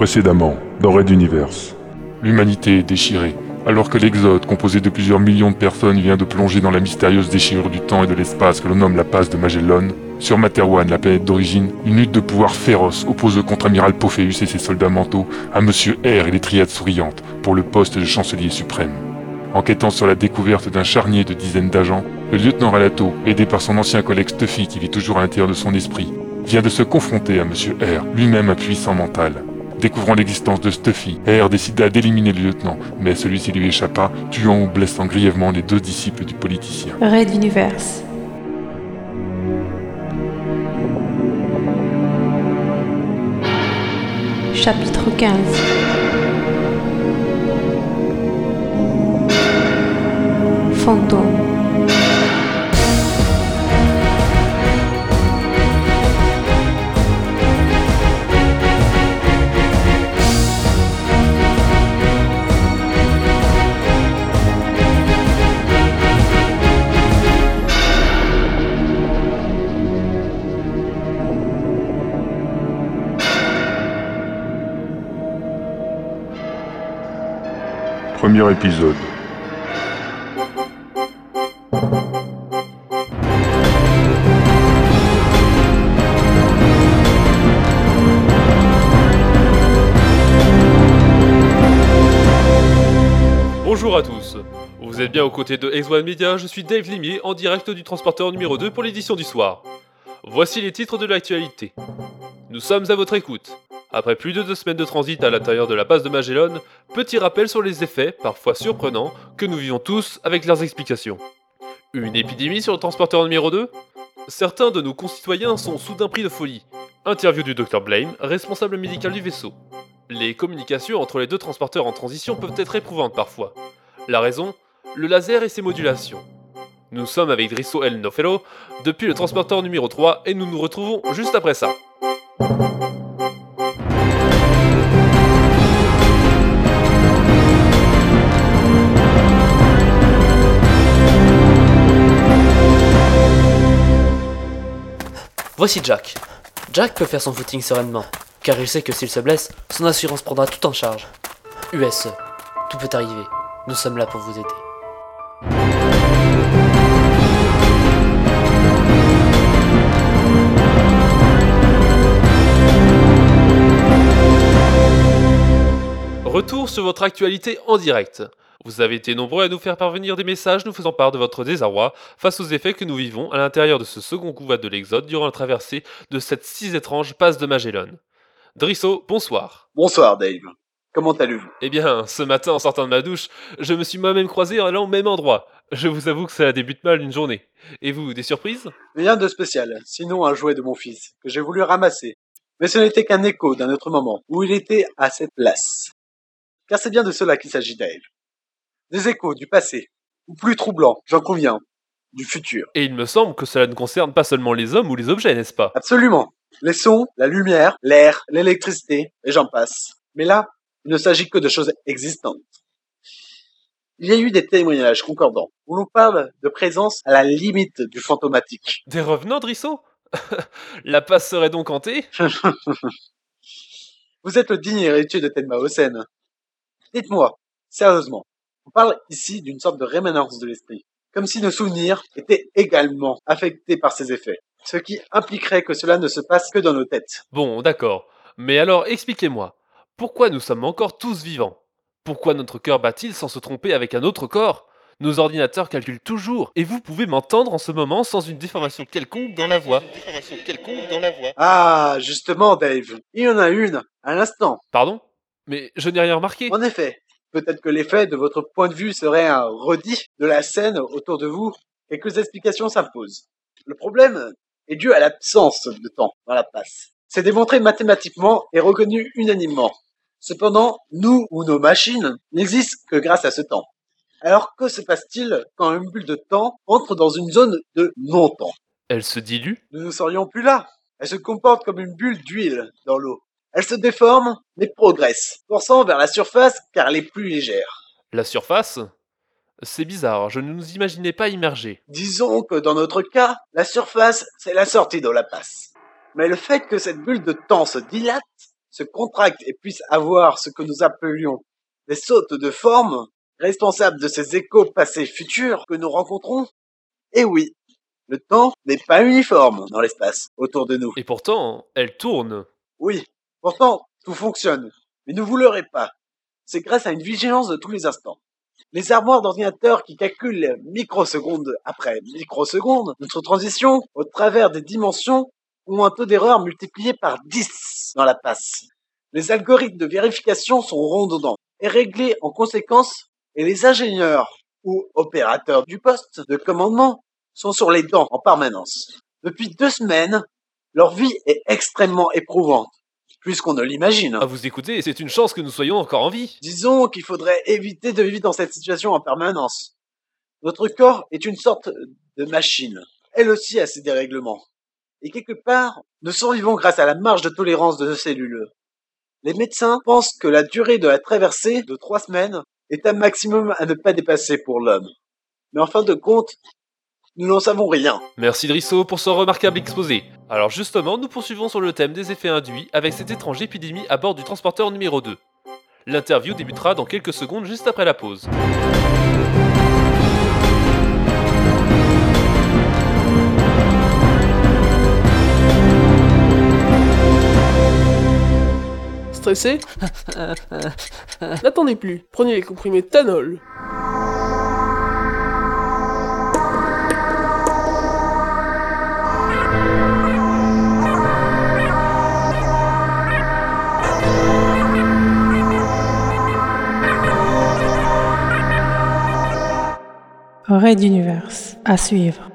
Précédemment, dans Red Universe. L'humanité est déchirée, alors que l'Exode, composé de plusieurs millions de personnes, vient de plonger dans la mystérieuse déchirure du temps et de l'espace que l'on nomme la passe de Magellan, sur Materwan, la planète d'origine, une lutte de pouvoir féroce oppose contre Amiral Pophéus et ses soldats mentaux à Monsieur R et les triades souriantes pour le poste de chancelier suprême. Enquêtant sur la découverte d'un charnier de dizaines d'agents, le lieutenant Ralato, aidé par son ancien collègue Stuffy qui vit toujours à l'intérieur de son esprit, vient de se confronter à Monsieur R, lui-même un puissant mental. Découvrant l'existence de Stuffy, R décida d'éliminer le lieutenant, mais celui-ci lui échappa, tuant ou blessant grièvement les deux disciples du politicien. Red Universe. Chapitre 15 Fantôme Premier épisode. Bonjour à tous. Vous êtes bien aux côtés de X1 Media, je suis Dave Limier en direct du transporteur numéro 2 pour l'édition du soir. Voici les titres de l'actualité. Nous sommes à votre écoute. Après plus de deux semaines de transit à l'intérieur de la base de Magellan, petit rappel sur les effets, parfois surprenants, que nous vivons tous avec leurs explications. Une épidémie sur le transporteur numéro 2 Certains de nos concitoyens sont soudain pris de folie. Interview du Dr Blame, responsable médical du vaisseau. Les communications entre les deux transporteurs en transition peuvent être éprouvantes parfois. La raison? Le laser et ses modulations. Nous sommes avec Drisso El Nofelo depuis le transporteur numéro 3 et nous nous retrouvons juste après ça. Voici Jack. Jack peut faire son footing sereinement, car il sait que s'il se blesse, son assurance prendra tout en charge. USE, tout peut arriver. Nous sommes là pour vous aider. Retour sur votre actualité en direct. Vous avez été nombreux à nous faire parvenir des messages nous faisant part de votre désarroi face aux effets que nous vivons à l'intérieur de ce second couvert de l'Exode durant la traversée de cette si étrange passe de Magellan. Drisso, bonsoir. Bonsoir Dave. Comment allez-vous? Eh bien, ce matin en sortant de ma douche, je me suis moi-même croisé en allant au même endroit. Je vous avoue que ça débute mal une journée. Et vous, des surprises? Rien de spécial, sinon un jouet de mon fils, que j'ai voulu ramasser. Mais ce n'était qu'un écho d'un autre moment, où il était à cette place. Car c'est bien de cela qu'il s'agit Dave. Des échos du passé, ou plus troublants, j'en conviens, du futur. Et il me semble que cela ne concerne pas seulement les hommes ou les objets, n'est-ce pas? Absolument. Les sons, la lumière, l'air, l'électricité, et j'en passe. Mais là, il ne s'agit que de choses existantes. Il y a eu des témoignages concordants, où l'on parle de présence à la limite du fantomatique. Des revenants, Drisso? La passe serait donc hantée? Vous êtes le digne héritier de Tenma. Dites-moi, sérieusement, on parle ici d'une sorte de rémanence de l'esprit, comme si nos souvenirs étaient également affectés par ces effets, ce qui impliquerait que cela ne se passe que dans nos têtes. Bon, d'accord. Mais alors, expliquez-moi. Pourquoi nous sommes encore tous vivants? Pourquoi notre cœur bat-il sans se tromper avec un autre corps? Nos ordinateurs calculent toujours, et vous pouvez m'entendre en ce moment sans une déformation quelconque dans la voix. Ah, justement, Dave, il y en a une, à l'instant. Pardon? Mais je n'ai rien remarqué. En effet, peut-être que l'effet de votre point de vue serait un redit de la scène autour de vous. Quelques explications s'imposent. Le problème est dû à l'absence de temps dans la passe. C'est démontré mathématiquement et reconnu unanimement. Cependant, nous ou nos machines n'existent que grâce à ce temps. Alors que se passe-t-il quand une bulle de temps entre dans une zone de non-temps? Elle se dilue? Nous ne serions plus là. Elle se comporte comme une bulle d'huile dans l'eau. Elle se déforme, mais progresse, forçant vers la surface car elle est plus légère. La surface? C'est bizarre, je ne nous imaginais pas immergés. Disons que dans notre cas, la surface, c'est la sortie de la passe. Mais le fait que cette bulle de temps se dilate se contractent et puissent avoir ce que nous appelions des sautes de forme, responsables de ces échos passés futurs que nous rencontrons Eh oui, le temps n'est pas uniforme dans l'espace autour de nous. Et pourtant, elle tourne. Oui, pourtant, tout fonctionne. Mais ne vous leurrez pas. C'est grâce à une vigilance de tous les instants. Les armoires d'ordinateurs qui calculent microsecondes après microsecondes notre transition au travers des dimensions ont un taux d'erreur multiplié par 10 dans la passe. Les algorithmes de vérification sont redondants et réglés en conséquence et les ingénieurs ou opérateurs du poste de commandement sont sur les dents en permanence. Depuis deux semaines, leur vie est extrêmement éprouvante, plus qu'on ne l'imagine. À vous écouter, c'est une chance que nous soyons encore en vie. Disons qu'il faudrait éviter de vivre dans cette situation en permanence. Notre corps est une sorte de machine. Elle aussi a ses dérèglements. Et quelque part, nous survivons grâce à la marge de tolérance de nos cellules. Les médecins pensent que la durée de la traversée de trois semaines est un maximum à ne pas dépasser pour l'homme. Mais en fin de compte, nous n'en savons rien. Merci Drisso pour ce remarquable exposé. Alors justement, nous poursuivons sur le thème des effets induits avec cette étrange épidémie à bord du transporteur numéro 2. L'interview débutera dans quelques secondes juste après la pause. Stressé? N'attendez plus, prenez les comprimés Tanol. Raid d'univers. À suivre.